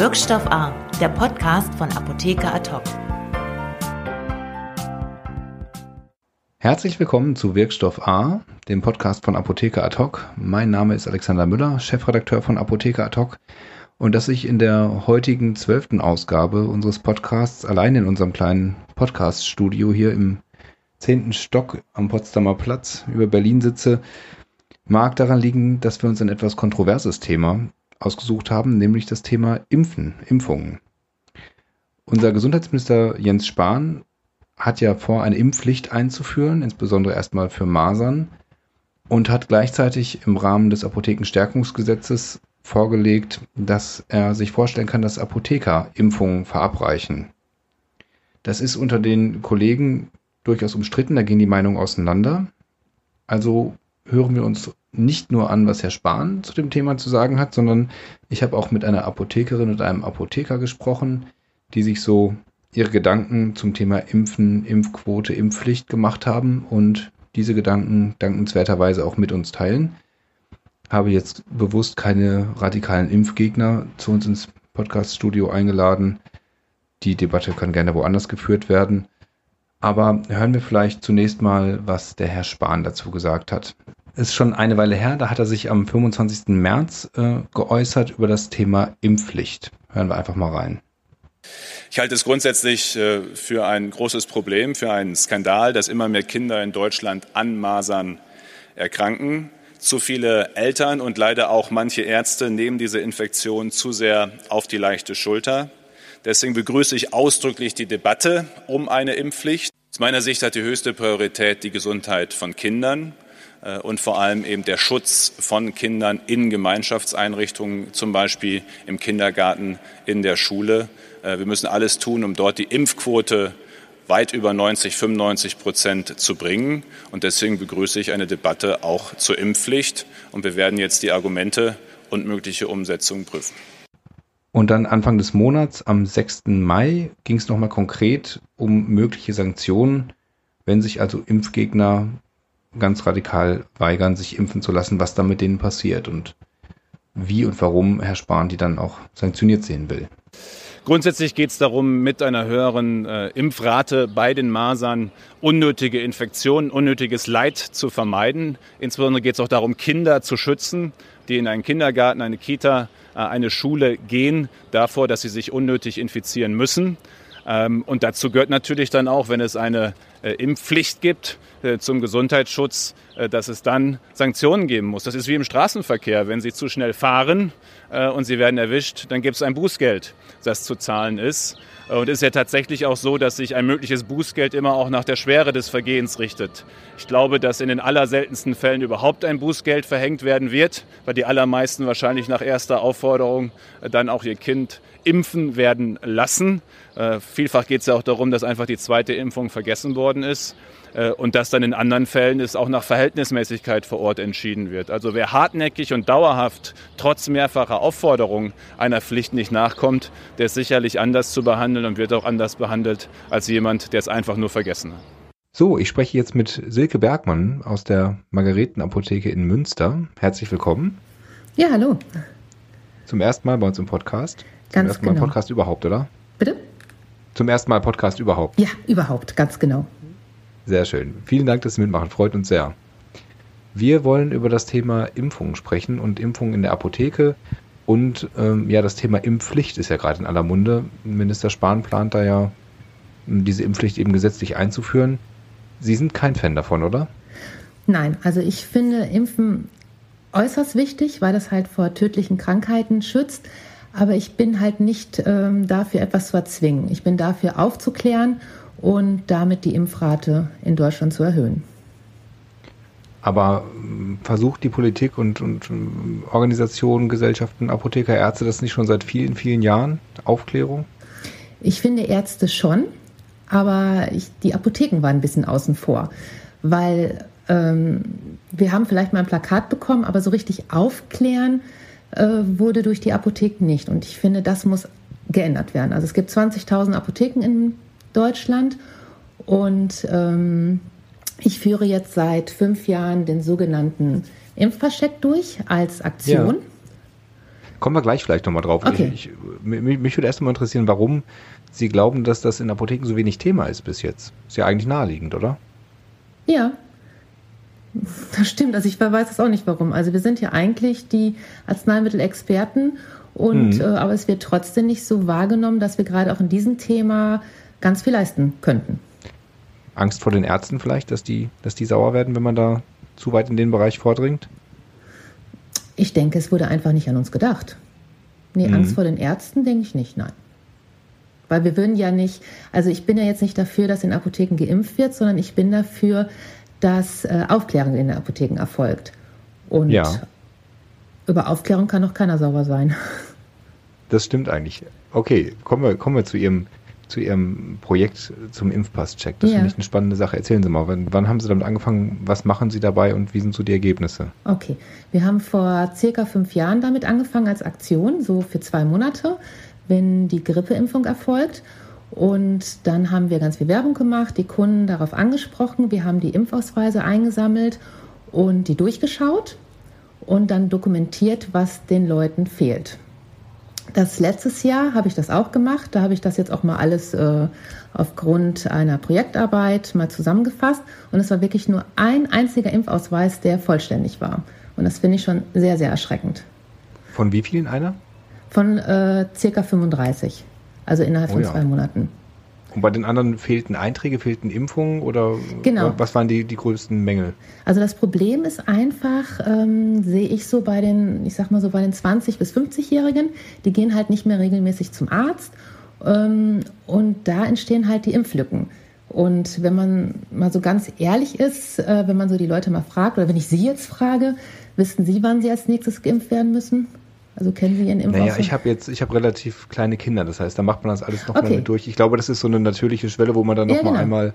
Wirkstoff A, der Podcast von Apotheker Ad Herzlich willkommen zu Wirkstoff A, dem Podcast von Apotheker Ad Mein Name ist Alexander Müller, Chefredakteur von Apotheker Ad und dass ich in der heutigen zwölften Ausgabe unseres Podcasts allein in unserem kleinen Podcast-Studio hier im zehnten Stock am Potsdamer Platz über Berlin sitze, mag daran liegen, dass wir uns ein etwas kontroverses Thema ausgesucht haben, nämlich das Thema Impfen, Impfungen. Unser Gesundheitsminister Jens Spahn hat ja vor, eine Impfpflicht einzuführen, insbesondere erstmal für Masern, und hat gleichzeitig im Rahmen des Apothekenstärkungsgesetzes vorgelegt, dass er sich vorstellen kann, dass Apotheker Impfungen verabreichen. Das ist unter den Kollegen durchaus umstritten, da gehen die Meinungen auseinander. Also hören wir uns nicht nur an, was Herr Spahn zu dem Thema zu sagen hat, sondern ich habe auch mit einer Apothekerin und einem Apotheker gesprochen, die sich so ihre Gedanken zum Thema Impfen, Impfquote, Impfpflicht gemacht haben und diese Gedanken dankenswerterweise auch mit uns teilen. Habe jetzt bewusst keine radikalen Impfgegner zu uns ins Podcaststudio eingeladen. Die Debatte kann gerne woanders geführt werden. Aber hören wir vielleicht zunächst mal, was der Herr Spahn dazu gesagt hat ist schon eine Weile her, da hat er sich am 25. März äh, geäußert über das Thema Impfpflicht. Hören wir einfach mal rein. Ich halte es grundsätzlich äh, für ein großes Problem, für einen Skandal, dass immer mehr Kinder in Deutschland an Masern erkranken. Zu viele Eltern und leider auch manche Ärzte nehmen diese Infektion zu sehr auf die leichte Schulter. Deswegen begrüße ich ausdrücklich die Debatte um eine Impfpflicht. Aus meiner Sicht hat die höchste Priorität die Gesundheit von Kindern. Äh, und vor allem eben der Schutz von Kindern in Gemeinschaftseinrichtungen, zum Beispiel im Kindergarten, in der Schule. Äh, wir müssen alles tun, um dort die Impfquote weit über 90, 95 Prozent zu bringen. Und deswegen begrüße ich eine Debatte auch zur Impfpflicht. Und wir werden jetzt die Argumente und mögliche Umsetzungen prüfen. Und dann Anfang des Monats, am 6. Mai, ging es nochmal konkret um mögliche Sanktionen, wenn sich also Impfgegner ganz radikal weigern, sich impfen zu lassen, was da mit denen passiert und wie und warum Herr Spahn die dann auch sanktioniert sehen will. Grundsätzlich geht es darum, mit einer höheren äh, Impfrate bei den Masern unnötige Infektionen, unnötiges Leid zu vermeiden. Insbesondere geht es auch darum, Kinder zu schützen, die in einen Kindergarten, eine Kita, äh, eine Schule gehen, davor, dass sie sich unnötig infizieren müssen. Ähm, und dazu gehört natürlich dann auch, wenn es eine Impfpflicht gibt äh, zum Gesundheitsschutz, äh, dass es dann Sanktionen geben muss. Das ist wie im Straßenverkehr. Wenn Sie zu schnell fahren und Sie werden erwischt, dann gibt es ein Bußgeld, das zu zahlen ist. Und es ist ja tatsächlich auch so, dass sich ein mögliches Bußgeld immer auch nach der Schwere des Vergehens richtet. Ich glaube, dass in den allerseltensten Fällen überhaupt ein Bußgeld verhängt werden wird, weil die allermeisten wahrscheinlich nach erster Aufforderung dann auch ihr Kind impfen werden lassen. Äh, vielfach geht es ja auch darum, dass einfach die zweite Impfung vergessen worden ist äh, und dass dann in anderen Fällen es auch nach Verhältnismäßigkeit vor Ort entschieden wird. Also wer hartnäckig und dauerhaft trotz mehrfacher Aufforderung einer Pflicht nicht nachkommt, der ist sicherlich anders zu behandeln und wird auch anders behandelt als jemand, der es einfach nur vergessen hat. So, ich spreche jetzt mit Silke Bergmann aus der Margaretenapotheke in Münster. Herzlich willkommen. Ja, hallo. Zum ersten Mal bei uns im Podcast. Ganz Zum ersten genau. Mal Podcast überhaupt, oder? Bitte? Zum ersten Mal Podcast überhaupt. Ja, überhaupt, ganz genau. Sehr schön. Vielen Dank, dass Sie mitmachen. Freut uns sehr. Wir wollen über das Thema Impfungen sprechen und Impfungen in der Apotheke. Und ähm, ja, das Thema Impfpflicht ist ja gerade in aller Munde. Minister Spahn plant da ja, diese Impfpflicht eben gesetzlich einzuführen. Sie sind kein Fan davon, oder? Nein, also ich finde Impfen äußerst wichtig, weil das halt vor tödlichen Krankheiten schützt. Aber ich bin halt nicht ähm, dafür, etwas zu erzwingen. Ich bin dafür aufzuklären und damit die Impfrate in Deutschland zu erhöhen. Aber ähm, versucht die Politik und, und ähm, Organisationen, Gesellschaften, Apotheker, Ärzte das nicht schon seit vielen, vielen Jahren? Aufklärung? Ich finde Ärzte schon, aber ich, die Apotheken waren ein bisschen außen vor, weil ähm, wir haben vielleicht mal ein Plakat bekommen, aber so richtig aufklären wurde durch die Apotheken nicht. Und ich finde, das muss geändert werden. Also es gibt 20.000 Apotheken in Deutschland und ähm, ich führe jetzt seit fünf Jahren den sogenannten Impfversteck durch als Aktion. Ja. Kommen wir gleich vielleicht nochmal drauf. Okay. Ich, ich, mich, mich würde erst mal interessieren, warum Sie glauben, dass das in Apotheken so wenig Thema ist bis jetzt. Ist ja eigentlich naheliegend, oder? Ja, das stimmt. Also ich weiß es auch nicht warum. Also wir sind ja eigentlich die Arzneimittelexperten und Mhm. äh, aber es wird trotzdem nicht so wahrgenommen, dass wir gerade auch in diesem Thema ganz viel leisten könnten. Angst vor den Ärzten vielleicht, dass die, dass die sauer werden, wenn man da zu weit in den Bereich vordringt? Ich denke, es wurde einfach nicht an uns gedacht. Nee, Mhm. Angst vor den Ärzten denke ich nicht, nein. Weil wir würden ja nicht, also ich bin ja jetzt nicht dafür, dass in Apotheken geimpft wird, sondern ich bin dafür, dass äh, Aufklärung in den Apotheken erfolgt. Und Ja. über Aufklärung kann doch keiner sauber sein. Das stimmt eigentlich. Okay, kommen wir, kommen wir zu Ihrem, zu Ihrem Projekt zum Impfpass-Check. Das Ja. finde ich eine spannende Sache. Erzählen Sie mal, wann, wann haben Sie damit angefangen? Was machen Sie dabei und wie sind so die Ergebnisse? Okay, wir haben vor circa fünf Jahren damit angefangen als Aktion, so für zwei Monate, wenn die Grippeimpfung erfolgt. Und dann haben wir ganz viel Werbung gemacht, die Kunden darauf angesprochen. Wir haben die Impfausweise eingesammelt und die durchgeschaut und dann dokumentiert, was den Leuten fehlt. Das letztes Jahr habe ich das auch gemacht. Da habe ich das jetzt auch mal alles äh, aufgrund einer Projektarbeit mal zusammengefasst. Und es war wirklich nur ein einziger Impfausweis, der vollständig war. Und das finde ich schon sehr, sehr erschreckend. Von wie vielen einer? Von äh, circa 35. Also innerhalb Oh von ja. zwei Monaten. Und bei den anderen fehlten Einträge, fehlten Impfungen oder Genau. was waren die, die größten Mängel? Also das Problem ist einfach, ähm, sehe ich so bei den, ich sag mal so bei den 20- bis 50-Jährigen, die gehen halt nicht mehr regelmäßig zum Arzt ähm, und da entstehen halt die Impflücken. Und wenn man mal so ganz ehrlich ist, äh, wenn man so die Leute mal fragt, oder wenn ich Sie jetzt frage, wissen Sie, wann Sie als nächstes geimpft werden müssen? Also kennen Sie Ihren Impfausweis? Naja, ich habe jetzt, ich habe relativ kleine Kinder, das heißt, da macht man das alles nochmal Okay. mit durch. Ich glaube, das ist so eine natürliche Schwelle, wo man dann Ja, nochmal genau. einmal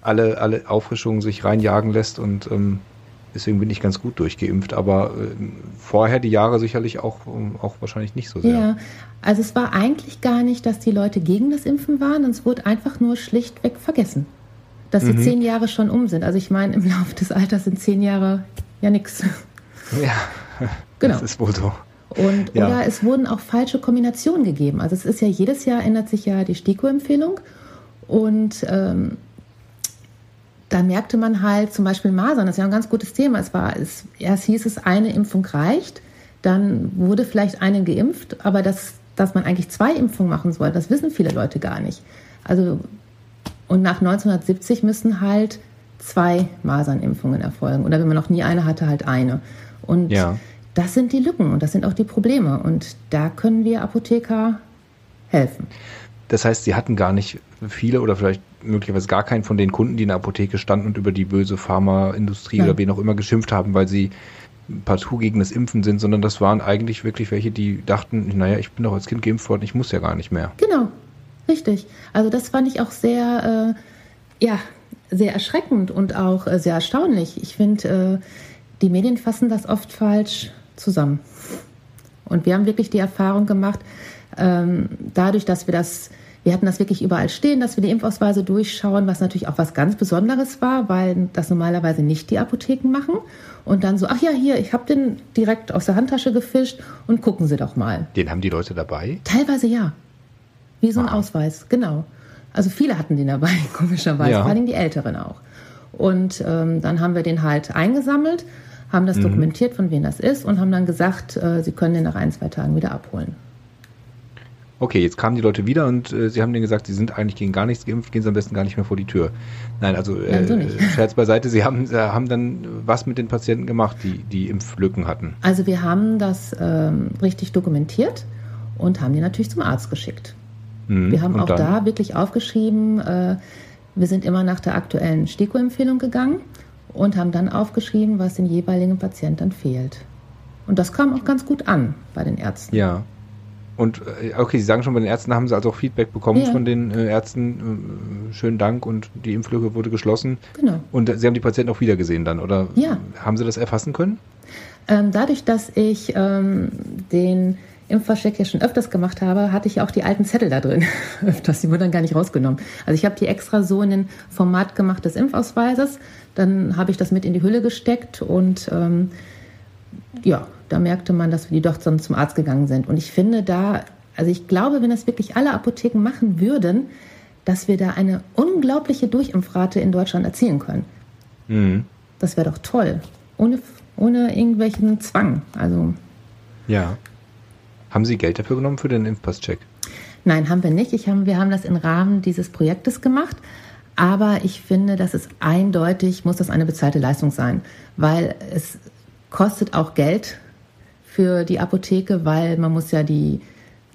alle, alle Auffrischungen sich reinjagen lässt und ähm, deswegen bin ich ganz gut durchgeimpft, aber ähm, vorher die Jahre sicherlich auch, ähm, auch wahrscheinlich nicht so sehr. Ja, also es war eigentlich gar nicht, dass die Leute gegen das Impfen waren, es wurde einfach nur schlichtweg vergessen, dass Mhm. die zehn Jahre schon um sind. Also ich meine, im Laufe des Alters sind zehn Jahre ja nichts. Ja, Genau. das ist wohl so. Und Ja. oder es wurden auch falsche Kombinationen gegeben. Also es ist ja jedes Jahr ändert sich ja die STIKO-Empfehlung und ähm, da merkte man halt zum Beispiel Masern, das ist ja ein ganz gutes Thema. Es war, es, erst hieß es, eine Impfung reicht, dann wurde vielleicht eine geimpft, aber das, dass man eigentlich zwei Impfungen machen soll, das wissen viele Leute gar nicht. Also und nach 1970 müssen halt zwei Masernimpfungen erfolgen. Oder wenn man noch nie eine hatte, halt eine. Und Ja. Das sind die Lücken und das sind auch die Probleme. Und da können wir Apotheker helfen. Das heißt, sie hatten gar nicht viele oder vielleicht möglicherweise gar keinen von den Kunden, die in der Apotheke standen und über die böse Pharmaindustrie Nein. oder wen auch immer geschimpft haben, weil sie partout gegen das Impfen sind, sondern das waren eigentlich wirklich welche, die dachten, naja, ich bin doch als Kind geimpft worden, ich muss ja gar nicht mehr. Genau, richtig. Also das fand ich auch sehr, äh, ja, sehr erschreckend und auch äh, sehr erstaunlich. Ich finde, äh, die Medien fassen das oft falsch zusammen. Und wir haben wirklich die Erfahrung gemacht, ähm, dadurch, dass wir das, wir hatten das wirklich überall stehen, dass wir die Impfausweise durchschauen, was natürlich auch was ganz Besonderes war, weil das normalerweise nicht die Apotheken machen. Und dann so, ach ja, hier, ich habe den direkt aus der Handtasche gefischt und gucken Sie doch mal. Den haben die Leute dabei. Teilweise ja. Wie so ein Wow. Ausweis, genau. Also viele hatten den dabei, komischerweise, Ja. vor allem die Älteren auch. Und ähm, dann haben wir den halt eingesammelt, haben Mhm. das dokumentiert, von wem das ist und haben dann gesagt, äh, sie können den nach ein, zwei Tagen wieder abholen. Okay, jetzt kamen die Leute wieder und äh, sie haben denen gesagt, sie sind eigentlich gegen gar nichts geimpft, gehen sie am besten gar nicht mehr vor die Tür. Nein, also äh, Nein, so nicht. Scherz beiseite, sie haben, sie haben dann was mit den Patienten gemacht, die die Impflücken hatten. Also wir haben das ähm, richtig dokumentiert und haben die natürlich zum Arzt geschickt. Mhm. Wir haben auch dann? da wirklich aufgeschrieben, äh, wir sind immer nach der aktuellen STIKO-Empfehlung gegangen und haben dann aufgeschrieben, was den jeweiligen Patienten fehlt. Und das kam auch ganz gut an bei den Ärzten. Ja. Und äh, okay, Sie sagen schon, bei den Ärzten haben Sie also auch Feedback bekommen Ja. von den äh, Ärzten. Äh, schönen Dank und die Impflücke wurde geschlossen. Genau. Und Sie haben die Patienten auch wieder gesehen dann, oder? Ja. Haben Sie das erfassen können? Ähm, dadurch, dass ich ähm, den Impfvercheck ja schon öfters gemacht habe, hatte ich auch die alten Zettel da drin. öfters, die wurden dann gar nicht rausgenommen. Also ich habe die extra so in den Format gemacht des Impfausweises. Dann habe ich das mit in die Hülle gesteckt und ähm, ja, Da merkte man, dass wir die doch zum Arzt gegangen sind. Und ich finde da, also ich glaube, wenn das wirklich alle Apotheken machen würden, dass wir da eine unglaubliche Durchimpfrate in Deutschland erzielen können. Mhm. Das wäre doch toll. Ohne, ohne irgendwelchen Zwang. Also. Ja. Haben Sie Geld dafür genommen für den Impfpasscheck? Nein, haben wir nicht. Ich haben, wir haben das im Rahmen dieses Projektes gemacht. Aber ich finde, dass es eindeutig, muss das eine bezahlte Leistung sein, weil es kostet auch Geld für die Apotheke, weil man muss ja die,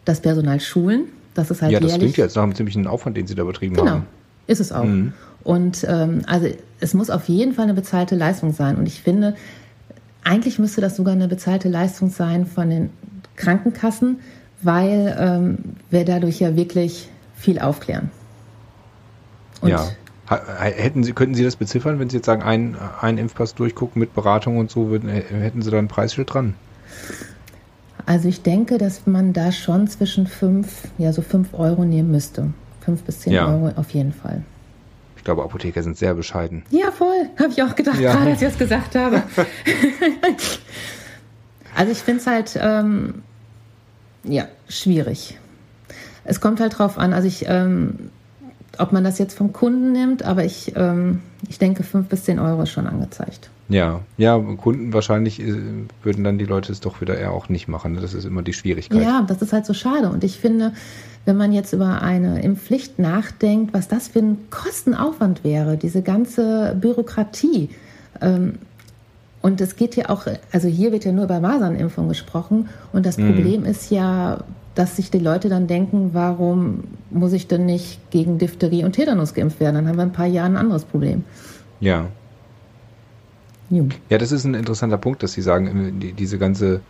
das Personal schulen. Das ist halt ja, das jährlich. klingt jetzt nach einem ziemlichen Aufwand, den Sie da betrieben genau, haben. Genau, ist es auch. Mhm. Und ähm, also es muss auf jeden Fall eine bezahlte Leistung sein. Und ich finde, eigentlich müsste das sogar eine bezahlte Leistung sein von den Krankenkassen, weil ähm, wir dadurch ja wirklich viel aufklären. Und ja. Hätten Sie, könnten Sie das beziffern, wenn Sie jetzt sagen, ein, ein Impfpass durchgucken mit Beratung und so, würden, hätten Sie da ein Preisschild dran? Also ich denke, dass man da schon zwischen fünf, ja so fünf Euro nehmen müsste. Fünf bis zehn ja. Euro auf jeden Fall. Ich glaube, Apotheker sind sehr bescheiden. Ja, voll. Habe ich auch gedacht, ja. gerade als ich das gesagt habe. also ich finde es halt, ähm, ja, schwierig. Es kommt halt drauf an, also ich, ähm, ob man das jetzt vom Kunden nimmt, aber ich, ähm, ich denke, fünf bis zehn Euro ist schon angezeigt. Ja, ja, Kunden wahrscheinlich äh, würden dann die Leute es doch wieder eher auch nicht machen. Ne? Das ist immer die Schwierigkeit. Ja, das ist halt so schade. Und ich finde, wenn man jetzt über eine Impfpflicht nachdenkt, was das für ein Kostenaufwand wäre, diese ganze Bürokratie. Ähm, und es geht ja auch, also hier wird ja nur über Masernimpfung gesprochen. Und das mhm. Problem ist ja, dass sich die Leute dann denken, warum muss ich denn nicht gegen Diphtherie und Tetanus geimpft werden? Dann haben wir in ein paar Jahren ein anderes Problem. Ja, ja, das ist ein interessanter Punkt, dass Sie sagen, die, diese ganze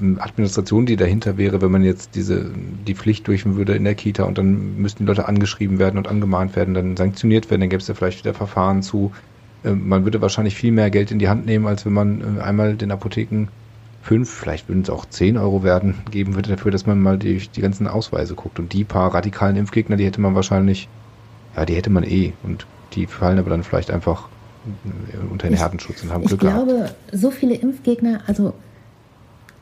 ähm, Administration, die dahinter wäre, wenn man jetzt diese die Pflicht durchführen würde in der Kita und dann müssten die Leute angeschrieben werden und angemahnt werden, dann sanktioniert werden, dann gäbe es ja vielleicht wieder Verfahren zu. Ähm, man würde wahrscheinlich viel mehr Geld in die Hand nehmen, als wenn man äh, einmal den Apotheken fünf, vielleicht würden es auch zehn Euro werden, geben würde dafür, dass man mal die, die ganzen Ausweise guckt. Und die paar radikalen Impfgegner, die hätte man wahrscheinlich, ja, die hätte man eh. Und die fallen aber dann vielleicht einfach unter den Herdenschutz und haben ich Glück Ich glaube, gehabt. so viele Impfgegner, also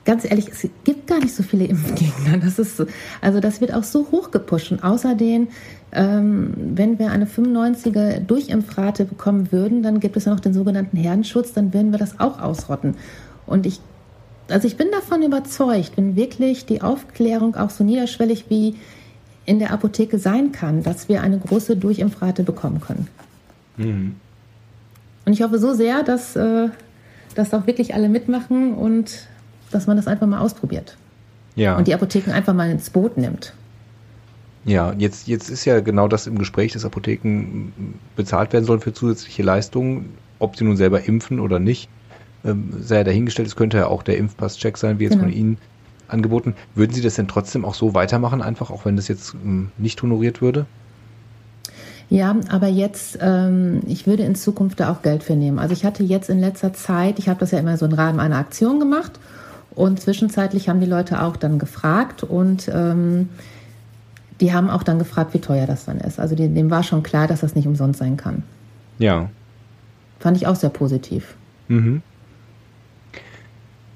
ganz ehrlich, es gibt gar nicht so viele Impfgegner. Das ist, also das wird auch so hochgepusht. Und außerdem, ähm, wenn wir eine 95er Durchimpfrate bekommen würden, dann gibt es ja noch den sogenannten Herdenschutz, dann würden wir das auch ausrotten. Und ich, also ich bin davon überzeugt, wenn wirklich die Aufklärung auch so niederschwellig wie in der Apotheke sein kann, dass wir eine große Durchimpfrate bekommen können. Mhm. Und ich hoffe so sehr, dass, äh, dass auch wirklich alle mitmachen und dass man das einfach mal ausprobiert. Ja. Und die Apotheken einfach mal ins Boot nimmt. Ja, jetzt, jetzt ist ja genau das im Gespräch, dass Apotheken bezahlt werden sollen für zusätzliche Leistungen, ob sie nun selber impfen oder nicht. Ähm, sei ja dahingestellt, es könnte ja auch der Impfpass-Check sein, wie jetzt genau. von Ihnen angeboten. Würden Sie das denn trotzdem auch so weitermachen, einfach auch wenn das jetzt ähm, nicht honoriert würde? Ja, aber jetzt, ähm, ich würde in Zukunft da auch Geld für nehmen. Also ich hatte jetzt in letzter Zeit, ich habe das ja immer so im Rahmen einer Aktion gemacht und zwischenzeitlich haben die Leute auch dann gefragt und ähm, die haben auch dann gefragt, wie teuer das dann ist. Also dem war schon klar, dass das nicht umsonst sein kann. Ja. Fand ich auch sehr positiv. Mhm.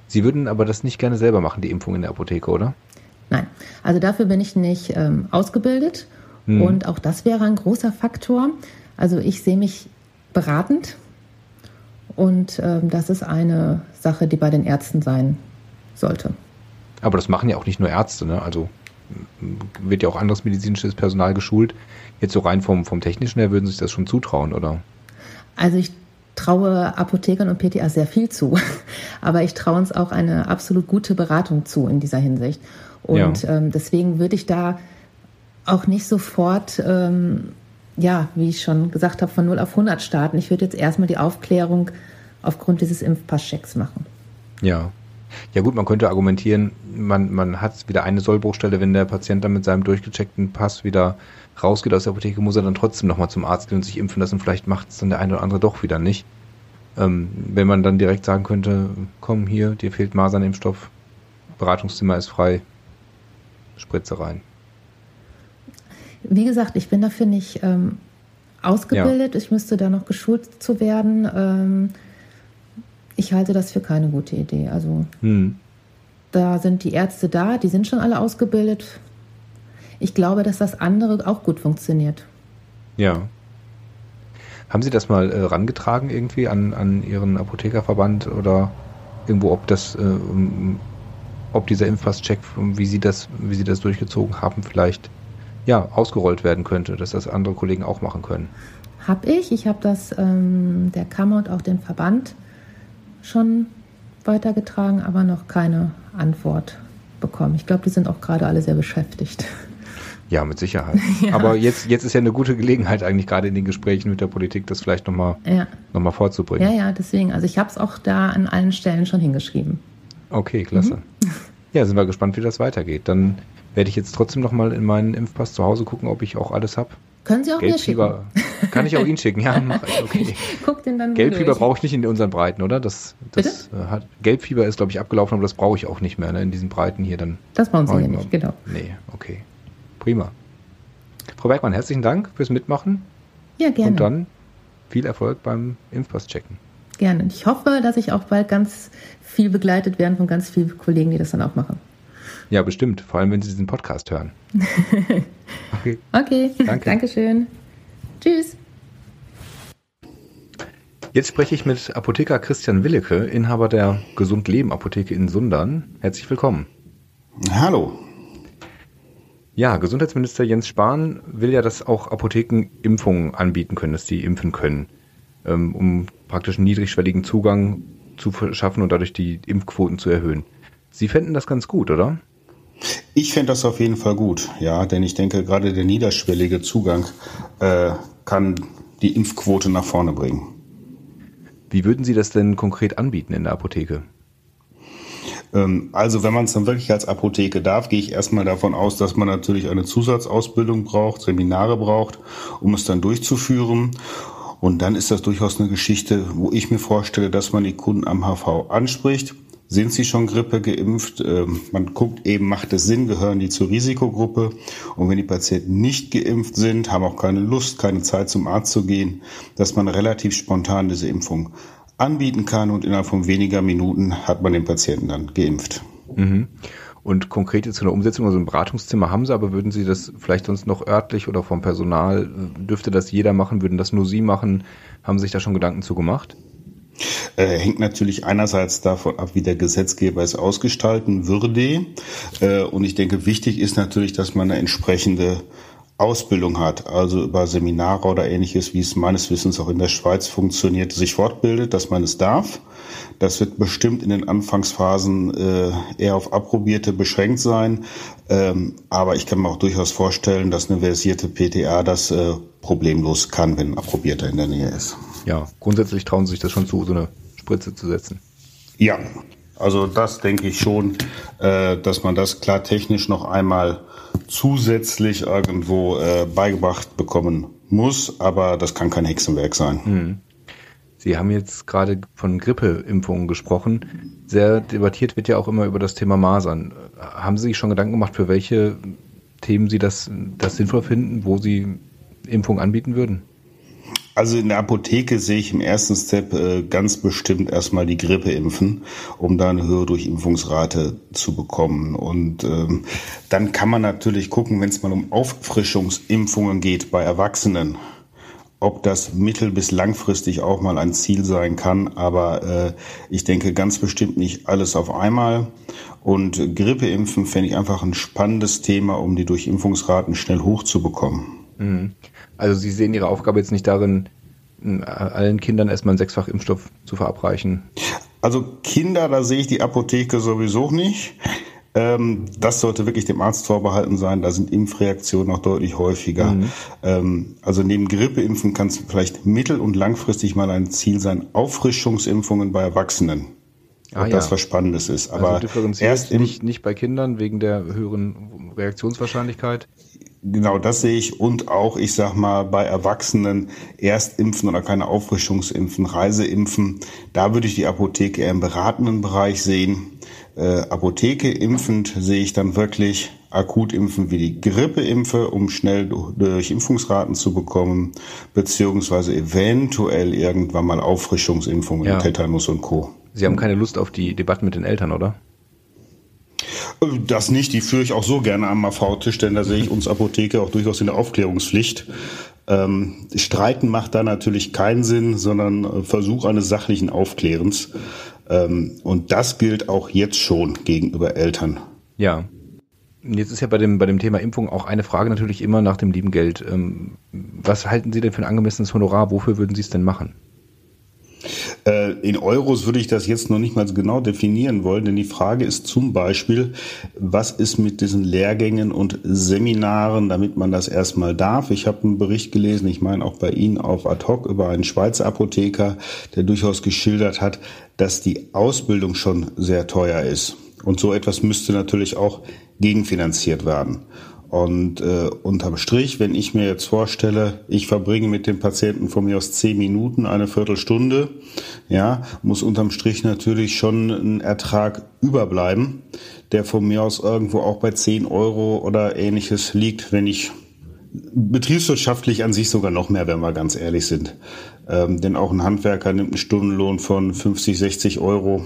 Sie würden aber das nicht gerne selber machen, die Impfung in der Apotheke, oder? Nein, also dafür bin ich nicht ähm, ausgebildet hm. Und auch das wäre ein großer Faktor. Also ich sehe mich beratend und äh, das ist eine Sache, die bei den Ärzten sein sollte. Aber das machen ja auch nicht nur Ärzte, ne? Also wird ja auch anderes medizinisches Personal geschult. Jetzt so rein vom, vom Technischen her würden Sie sich das schon zutrauen, oder? Also ich traue Apothekern und PTA sehr viel zu, aber ich traue uns auch eine absolut gute Beratung zu in dieser Hinsicht. Und ja. ähm, deswegen würde ich da auch nicht sofort, ähm, ja, wie ich schon gesagt habe, von 0 auf 100 starten. Ich würde jetzt erstmal die Aufklärung aufgrund dieses Impfpasschecks machen. Ja. Ja gut, man könnte argumentieren, man, man hat wieder eine Sollbruchstelle, wenn der Patient dann mit seinem durchgecheckten Pass wieder rausgeht aus der Apotheke, muss er dann trotzdem nochmal zum Arzt gehen und sich impfen lassen. Vielleicht macht es dann der eine oder andere doch wieder nicht. Ähm, wenn man dann direkt sagen könnte, komm hier, dir fehlt Masernimpfstoff, Beratungszimmer ist frei, Spritze rein. Wie gesagt, ich bin dafür nicht ähm, ausgebildet. Ja. Ich müsste da noch geschult zu werden. Ähm, Ich halte das für keine gute Idee. Also hm. da sind die Ärzte da, die sind schon alle ausgebildet. Ich glaube, dass das andere auch gut funktioniert. Ja. Haben Sie das mal äh, rangetragen irgendwie an, an Ihren Apothekerverband oder irgendwo, ob das, äh, ob dieser Impfpasscheck, wie Sie das, wie Sie das durchgezogen haben, vielleicht ja ausgerollt werden könnte, dass das andere Kollegen auch machen können? Hab ich. Ich habe das ähm, der Kammer und auch den Verband schon weitergetragen, aber noch keine Antwort bekommen. Ich glaube, die sind auch gerade alle sehr beschäftigt. Ja, mit Sicherheit. Ja. Aber jetzt, jetzt ist ja eine gute Gelegenheit, eigentlich gerade in den Gesprächen mit der Politik, das vielleicht nochmal ja. noch vorzubringen. Ja, ja, deswegen. Also ich habe es auch da an allen Stellen schon hingeschrieben. Okay, klasse. Mhm. Ja, sind wir gespannt, wie das weitergeht. Dann werde ich jetzt trotzdem nochmal in meinen Impfpass zu Hause gucken, ob ich auch alles habe. Können Sie auch Gelbfieber. mir schicken. Kann ich auch Ihnen schicken, ja. Okay. Guck den dann Gelbfieber brauche ich nicht in unseren Breiten, oder? Das, das? Äh, hat, Gelbfieber ist, glaube ich, abgelaufen, aber das brauche ich auch nicht mehr, ne? in diesen Breiten hier dann. Das brauchen Sie ja nicht, genau. Nee, okay. Prima. Frau Bergmann, herzlichen Dank fürs Mitmachen. Ja, gerne. Und dann viel Erfolg beim Impfpass checken. Gerne. Ich hoffe, dass ich auch bald ganz viel begleitet werde von ganz vielen Kollegen, die das dann auch machen. Ja, bestimmt. Vor allem, wenn Sie diesen Podcast hören. okay. Okay. Danke. Dankeschön. Tschüss. Jetzt spreche ich mit Apotheker Christian Willecke, Inhaber der Gesund Leben Apotheke in Sundern. Herzlich willkommen. Hallo. Ja, Gesundheitsminister Jens Spahn will ja, dass auch Apotheken Impfungen anbieten können, dass die impfen können, ähm, um praktisch einen niedrigschwelligen Zugang zu verschaffen und dadurch die Impfquoten zu erhöhen. Sie fänden das ganz gut, oder? Ich fände das auf jeden Fall gut, ja, denn ich denke, gerade der niederschwellige Zugang äh, kann die Impfquote nach vorne bringen. Wie würden Sie das denn konkret anbieten in der Apotheke? Ähm, also wenn man es dann wirklich als Apotheke darf, gehe ich erstmal davon aus, dass man natürlich eine Zusatzausbildung braucht, Seminare braucht, um es dann durchzuführen. Und dann ist das durchaus eine Geschichte, wo ich mir vorstelle, dass man die Kunden am HV anspricht. Sind sie schon Grippe geimpft? Ähm, man guckt eben, macht es Sinn, gehören die zur Risikogruppe? Und wenn die Patienten nicht geimpft sind, haben auch keine Lust, keine Zeit zum Arzt zu gehen, dass man relativ spontan diese Impfung anbieten kann und innerhalb von weniger Minuten hat man den Patienten dann geimpft. Mhm. Und konkret jetzt in der Umsetzung, also ein Beratungszimmer haben Sie, aber würden Sie das vielleicht sonst noch örtlich oder vom Personal, dürfte das jeder machen, würden das nur Sie machen? Haben Sie sich da schon Gedanken zu gemacht? Äh, hängt natürlich einerseits davon ab, wie der Gesetzgeber es ausgestalten würde. Äh, und ich denke, wichtig ist natürlich, dass man eine entsprechende Ausbildung hat, also über Seminare oder ähnliches, wie es meines Wissens auch in der Schweiz funktioniert, sich fortbildet, dass man es darf. Das wird bestimmt in den Anfangsphasen äh, eher auf Approbierte beschränkt sein. Ähm, aber ich kann mir auch durchaus vorstellen, dass eine versierte PTA das äh, problemlos kann, wenn ein Approbierter in der Nähe ist. Ja, grundsätzlich trauen Sie sich das schon zu, so eine Spritze zu setzen. Ja, also das denke ich schon, äh, dass man das klar technisch noch einmal zusätzlich irgendwo äh, beigebracht bekommen muss, aber das kann kein Hexenwerk sein. Hm. Sie haben jetzt gerade von Grippeimpfungen gesprochen. Sehr debattiert wird ja auch immer über das Thema Masern. Haben Sie sich schon Gedanken gemacht, für welche Themen Sie das, das sinnvoll finden, wo Sie Impfungen anbieten würden? Also in der Apotheke sehe ich im ersten Step äh, ganz bestimmt erstmal die Grippe impfen, um da eine höhere Durchimpfungsrate zu bekommen. Und ähm, dann kann man natürlich gucken, wenn es mal um Auffrischungsimpfungen geht bei Erwachsenen, ob das mittel- bis langfristig auch mal ein Ziel sein kann. Aber äh, ich denke ganz bestimmt nicht alles auf einmal. Und Grippeimpfen fände ich einfach ein spannendes Thema, um die Durchimpfungsraten schnell hochzubekommen. Mhm. Also Sie sehen Ihre Aufgabe jetzt nicht darin, allen Kindern erstmal einen Sechsfach-Impfstoff zu verabreichen. Also Kinder, da sehe ich die Apotheke sowieso nicht. Ähm, das sollte wirklich dem Arzt vorbehalten sein. Da sind Impfreaktionen auch deutlich häufiger. Mhm. Ähm, also neben Grippeimpfen kann es vielleicht mittel- und langfristig mal ein Ziel sein, Auffrischungsimpfungen bei Erwachsenen. Ah, ob ja. das was Spannendes ist. Also Aber also erst nicht, nicht bei Kindern wegen der höheren Reaktionswahrscheinlichkeit genau das sehe ich und auch, ich sag mal, bei Erwachsenen Erstimpfen oder keine Auffrischungsimpfen, Reiseimpfen, da würde ich die Apotheke eher im beratenden Bereich sehen. Äh, Apotheke impfend sehe ich dann wirklich Akutimpfen wie die Grippeimpfe, um schnell durch Impfungsraten zu bekommen, beziehungsweise eventuell irgendwann mal Auffrischungsimpfungen, ja. Tetanus und Co. Sie haben keine Lust auf die Debatten mit den Eltern, oder? Das nicht, die führe ich auch so gerne am AV-Tisch, denn da sehe ich uns Apotheke auch durchaus in der Aufklärungspflicht. Ähm, Streiten macht da natürlich keinen Sinn, sondern äh, Versuch eines sachlichen Aufklärens. Ähm, und das gilt auch jetzt schon gegenüber Eltern. Ja. Jetzt ist ja bei dem, bei dem Thema Impfung auch eine Frage natürlich immer nach dem lieben Geld. Ähm, was halten Sie denn für ein angemessenes Honorar? Wofür würden Sie es denn machen? Äh, in Euros würde ich das jetzt noch nicht mal genau definieren wollen, denn die Frage ist zum Beispiel, was ist mit diesen Lehrgängen und Seminaren, damit man das erstmal darf. Ich habe einen Bericht gelesen, ich meine auch bei Ihnen auf Ad hoc über einen Schweizer Apotheker, der durchaus geschildert hat, dass die Ausbildung schon sehr teuer ist. Und so etwas müsste natürlich auch gegenfinanziert werden. Und äh, unterm Strich, wenn ich mir jetzt vorstelle, ich verbringe mit dem Patienten von mir aus zehn Minuten, eine Viertelstunde, ja, muss unterm Strich natürlich schon ein Ertrag überbleiben, der von mir aus irgendwo auch bei zehn Euro oder ähnliches liegt, wenn ich betriebswirtschaftlich an sich sogar noch mehr, wenn wir ganz ehrlich sind. Ähm, denn auch ein Handwerker nimmt einen Stundenlohn von 50, 60 Euro.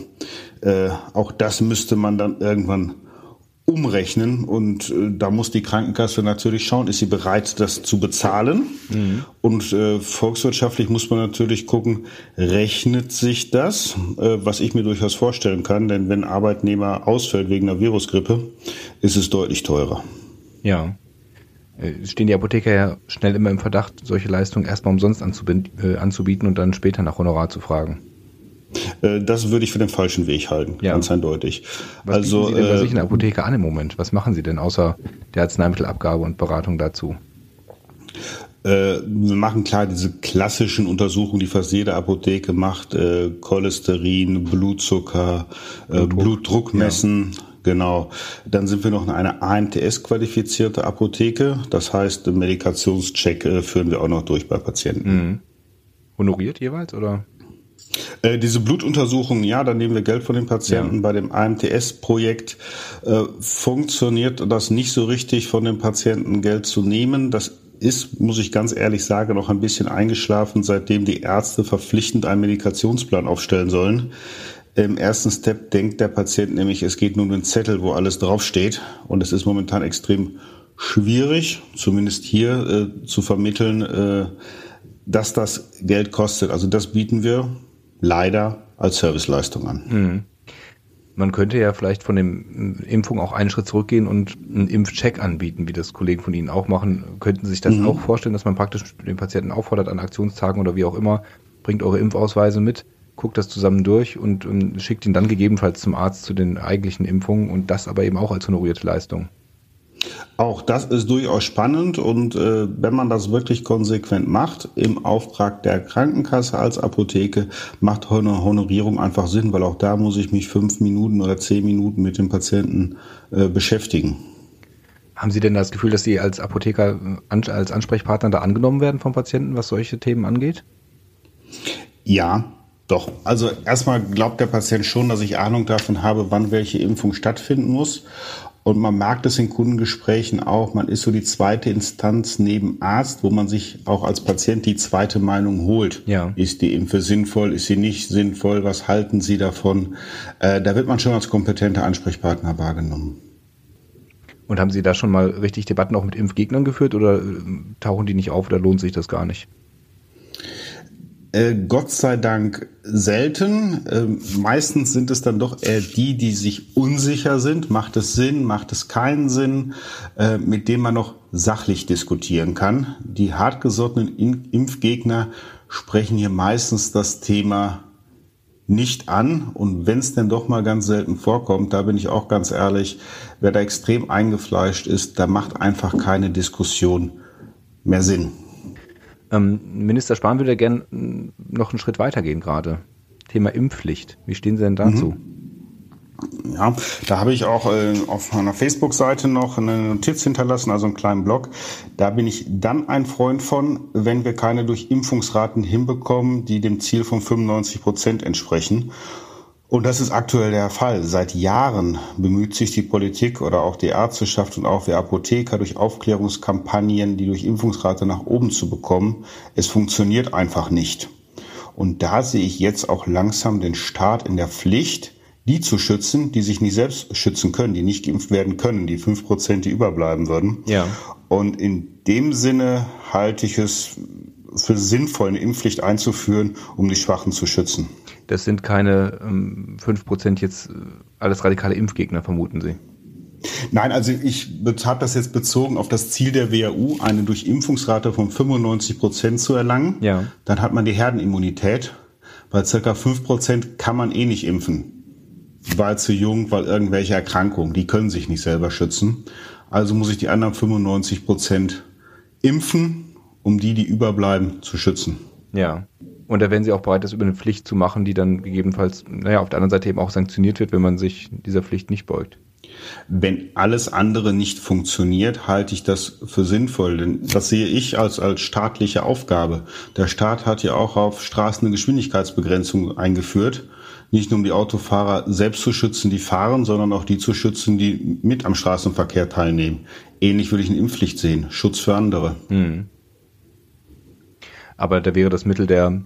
Äh, auch das müsste man dann irgendwann umrechnen und äh, da muss die Krankenkasse natürlich schauen, ist sie bereit, das zu bezahlen? Mhm. Und äh, volkswirtschaftlich muss man natürlich gucken, rechnet sich das, äh, was ich mir durchaus vorstellen kann, denn wenn Arbeitnehmer ausfällt wegen einer Virusgrippe, ist es deutlich teurer. Ja. Äh, stehen die Apotheker ja schnell immer im Verdacht, solche Leistungen erstmal umsonst äh, anzubieten und dann später nach Honorar zu fragen. Äh, das würde ich für den falschen Weg halten, ja. ganz eindeutig. Was also, Sie denn bei äh, sich in der Apotheke an im Moment? Was machen Sie denn außer der Arzneimittelabgabe und Beratung dazu? Äh, wir machen klar diese klassischen Untersuchungen, die fast jede Apotheke macht, äh, Cholesterin, Blutzucker, Blutdruck, Blutdruck messen. Ja. Genau. Dann sind wir noch in einer AMTS-qualifizierte Apotheke. Das heißt, Medikationscheck führen wir auch noch durch bei Patienten. Mhm. Honoriert jeweils oder? Äh, diese Blutuntersuchungen, ja, da nehmen wir Geld von den Patienten. Ja. Bei dem AMTS-Projekt äh, funktioniert das nicht so richtig, von den Patienten Geld zu nehmen. Das ist, muss ich ganz ehrlich sagen, noch ein bisschen eingeschlafen, seitdem die Ärzte verpflichtend einen Medikationsplan aufstellen sollen. Im ersten Step denkt der Patient nämlich, es geht nur um den Zettel, wo alles draufsteht. Und es ist momentan extrem schwierig, zumindest hier äh, zu vermitteln, äh, dass das Geld kostet. Also das bieten wir leider als Serviceleistung an. Mhm. Man könnte ja vielleicht von dem Impfung auch einen Schritt zurückgehen und einen Impfcheck anbieten, wie das Kollegen von Ihnen auch machen. Könnten Sie sich das mhm. auch vorstellen, dass man praktisch den Patienten auffordert an Aktionstagen oder wie auch immer, bringt eure Impfausweise mit, guckt das zusammen durch und, und schickt ihn dann gegebenenfalls zum Arzt zu den eigentlichen Impfungen und das aber eben auch als honorierte Leistung? Auch das ist durchaus spannend und äh, wenn man das wirklich konsequent macht, im Auftrag der Krankenkasse als Apotheke, macht eine Honorierung einfach Sinn, weil auch da muss ich mich fünf Minuten oder zehn Minuten mit dem Patienten äh, beschäftigen. Haben Sie denn das Gefühl, dass Sie als Apotheker äh, als Ansprechpartner da angenommen werden vom Patienten, was solche Themen angeht? Ja, doch. Also erstmal glaubt der Patient schon, dass ich Ahnung davon habe, wann welche Impfung stattfinden muss. Und man merkt es in Kundengesprächen auch, man ist so die zweite Instanz neben Arzt, wo man sich auch als Patient die zweite Meinung holt. Ja. Ist die Impfe sinnvoll, ist sie nicht sinnvoll, was halten Sie davon? Äh, da wird man schon als kompetenter Ansprechpartner wahrgenommen. Und haben Sie da schon mal richtig Debatten auch mit Impfgegnern geführt oder äh, tauchen die nicht auf oder lohnt sich das gar nicht? Äh, Gott sei Dank selten. Äh, meistens sind es dann doch eher die, die sich unsicher sind. Macht es Sinn? Macht es keinen Sinn? Äh, mit dem man noch sachlich diskutieren kann. Die hartgesottenen Impfgegner sprechen hier meistens das Thema nicht an. Und wenn es denn doch mal ganz selten vorkommt, da bin ich auch ganz ehrlich, wer da extrem eingefleischt ist, da macht einfach keine Diskussion mehr Sinn. Ähm, Minister Spahn würde gerne mm, noch einen Schritt weitergehen gerade. Thema Impfpflicht. Wie stehen Sie denn dazu? Mhm. Ja, da habe ich auch äh, auf meiner Facebook-Seite noch eine Notiz hinterlassen, also einen kleinen Blog. Da bin ich dann ein Freund von, wenn wir keine durch Impfungsraten hinbekommen, die dem Ziel von 95 Prozent entsprechen. Und das ist aktuell der Fall. Seit Jahren bemüht sich die Politik oder auch die Ärzteschaft und auch wir Apotheker durch Aufklärungskampagnen, die durch Impfungsrate nach oben zu bekommen. Es funktioniert einfach nicht. Und da sehe ich jetzt auch langsam den Staat in der Pflicht, die zu schützen, die sich nicht selbst schützen können, die nicht geimpft werden können, die fünf Prozent, die überbleiben würden. Ja. Und in dem Sinne halte ich es für sinnvoll, eine Impfpflicht einzuführen, um die Schwachen zu schützen. Das sind keine ähm, fünf Prozent jetzt äh, alles radikale Impfgegner, vermuten Sie? Nein, also ich habe das jetzt bezogen auf das Ziel der WHU, eine Durchimpfungsrate von 95 Prozent zu erlangen. Ja. Dann hat man die Herdenimmunität. Bei circa 5 Prozent kann man eh nicht impfen. Weil zu jung, weil irgendwelche Erkrankungen, die können sich nicht selber schützen. Also muss ich die anderen 95 Prozent impfen, um die, die überbleiben, zu schützen. Ja. Und da wären Sie auch bereit, das über eine Pflicht zu machen, die dann gegebenenfalls, naja, auf der anderen Seite eben auch sanktioniert wird, wenn man sich dieser Pflicht nicht beugt. Wenn alles andere nicht funktioniert, halte ich das für sinnvoll. Denn das sehe ich als, als staatliche Aufgabe. Der Staat hat ja auch auf Straßen eine Geschwindigkeitsbegrenzung eingeführt. Nicht nur um die Autofahrer selbst zu schützen, die fahren, sondern auch die zu schützen, die mit am Straßenverkehr teilnehmen. Ähnlich würde ich eine Impfpflicht sehen. Schutz für andere. Hm. Aber da wäre das Mittel der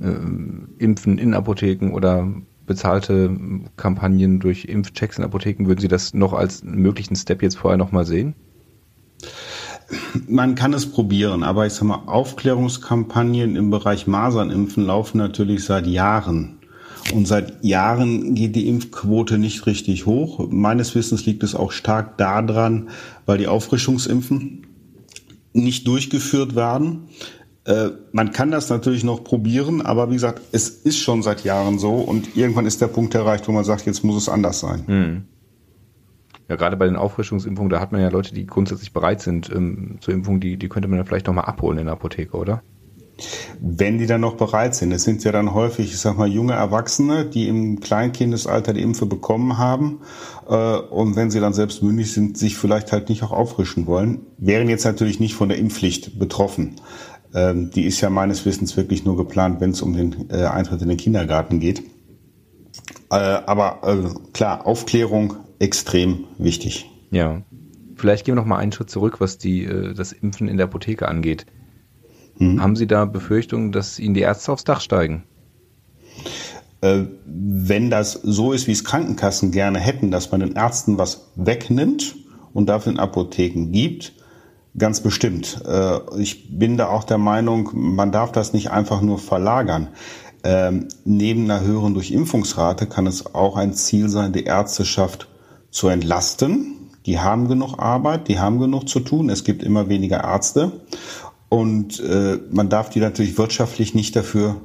äh, Impfen in Apotheken oder bezahlte Kampagnen durch Impfchecks in Apotheken, würden Sie das noch als möglichen Step jetzt vorher nochmal sehen? Man kann es probieren, aber ich sag mal, Aufklärungskampagnen im Bereich Masernimpfen laufen natürlich seit Jahren. Und seit Jahren geht die Impfquote nicht richtig hoch. Meines Wissens liegt es auch stark daran, weil die Auffrischungsimpfen nicht durchgeführt werden. Äh, man kann das natürlich noch probieren, aber wie gesagt, es ist schon seit Jahren so und irgendwann ist der Punkt erreicht, wo man sagt, jetzt muss es anders sein. Hm. Ja, gerade bei den Auffrischungsimpfungen, da hat man ja Leute, die grundsätzlich bereit sind ähm, zur Impfung, die, die könnte man ja vielleicht nochmal abholen in der Apotheke, oder? Wenn die dann noch bereit sind. Es sind ja dann häufig, ich sag mal, junge Erwachsene, die im Kleinkindesalter die Impfe bekommen haben äh, und wenn sie dann selbst mündig sind, sich vielleicht halt nicht auch auffrischen wollen, wären jetzt natürlich nicht von der Impfpflicht betroffen. Ähm, die ist ja meines Wissens wirklich nur geplant, wenn es um den äh, Eintritt in den Kindergarten geht. Äh, aber äh, klar, Aufklärung extrem wichtig. Ja. Vielleicht gehen wir noch mal einen Schritt zurück, was die, äh, das Impfen in der Apotheke angeht. Hm. Haben Sie da Befürchtungen, dass Ihnen die Ärzte aufs Dach steigen? Äh, wenn das so ist, wie es Krankenkassen gerne hätten, dass man den Ärzten was wegnimmt und dafür in Apotheken gibt, Ganz bestimmt. Äh, ich bin da auch der Meinung, man darf das nicht einfach nur verlagern. Ähm, neben einer höheren Durchimpfungsrate kann es auch ein Ziel sein, die Ärzteschaft zu entlasten. Die haben genug Arbeit, die haben genug zu tun. Es gibt immer weniger Ärzte. Und äh, man darf die natürlich wirtschaftlich nicht dafür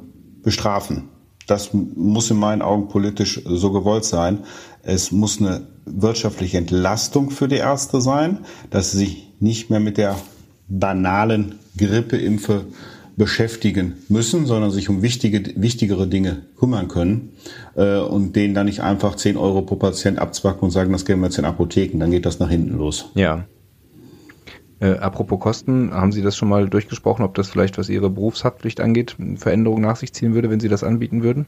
bestrafen. Das muss in meinen Augen politisch so gewollt sein. Es muss eine wirtschaftliche Entlastung für die Ärzte sein, dass sie sich nicht mehr mit der banalen Grippeimpfe beschäftigen müssen, sondern sich um wichtige, wichtigere Dinge kümmern können äh, und denen dann nicht einfach 10 Euro pro Patient abzwacken und sagen, das geben wir jetzt in Apotheken, dann geht das nach hinten los. Ja. Äh, apropos Kosten, haben Sie das schon mal durchgesprochen, ob das vielleicht, was Ihre Berufshaftpflicht angeht, Veränderungen nach sich ziehen würde, wenn Sie das anbieten würden?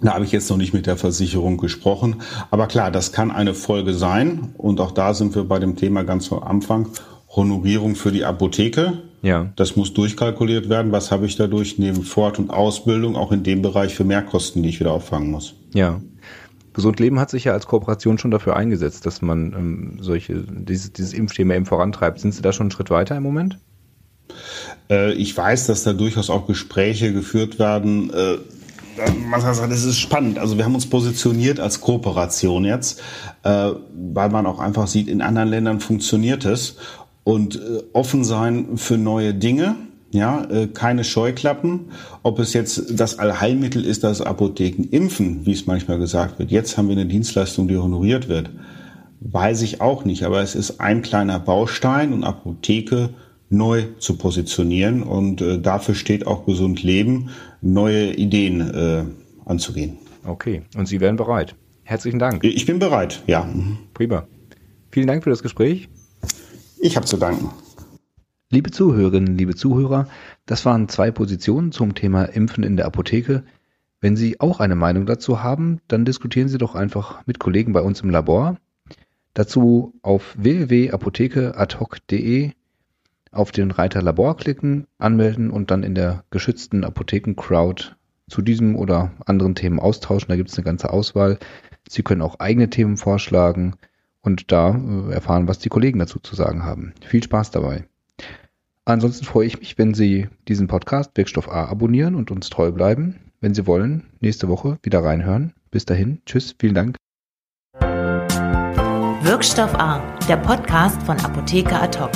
Da habe ich jetzt noch nicht mit der Versicherung gesprochen. Aber klar, das kann eine Folge sein. Und auch da sind wir bei dem Thema ganz am Anfang. Honorierung für die Apotheke. Ja. Das muss durchkalkuliert werden. Was habe ich dadurch neben Fort- und Ausbildung auch in dem Bereich für Mehrkosten, die ich wieder auffangen muss? Ja. Gesund Leben hat sich ja als Kooperation schon dafür eingesetzt, dass man ähm, solche, dieses, dieses Impfthema eben vorantreibt. Sind Sie da schon einen Schritt weiter im Moment? Äh, ich weiß, dass da durchaus auch Gespräche geführt werden. Das ist spannend. Also wir haben uns positioniert als Kooperation jetzt, äh, weil man auch einfach sieht, in anderen Ländern funktioniert es und äh, offen sein für neue Dinge. Ja, äh, keine Scheuklappen. Ob es jetzt das Allheilmittel ist, dass Apotheken impfen, wie es manchmal gesagt wird. Jetzt haben wir eine Dienstleistung, die honoriert wird. Weiß ich auch nicht, aber es ist ein kleiner Baustein und Apotheke neu zu positionieren. Und äh, dafür steht auch Gesund Leben, neue Ideen äh, anzugehen. Okay, und Sie wären bereit. Herzlichen Dank. Ich bin bereit, ja. Prima. Vielen Dank für das Gespräch. Ich habe zu danken. Liebe Zuhörerinnen, liebe Zuhörer, das waren zwei Positionen zum Thema Impfen in der Apotheke. Wenn Sie auch eine Meinung dazu haben, dann diskutieren Sie doch einfach mit Kollegen bei uns im Labor. Dazu auf www.apothekeadhoc.de auf den Reiter Labor klicken, anmelden und dann in der geschützten Apotheken-Crowd zu diesem oder anderen Themen austauschen. Da gibt es eine ganze Auswahl. Sie können auch eigene Themen vorschlagen und da äh, erfahren, was die Kollegen dazu zu sagen haben. Viel Spaß dabei. Ansonsten freue ich mich, wenn Sie diesen Podcast Wirkstoff A abonnieren und uns treu bleiben. Wenn Sie wollen, nächste Woche wieder reinhören. Bis dahin, tschüss, vielen Dank. Wirkstoff A, der Podcast von Apotheker Ad hoc.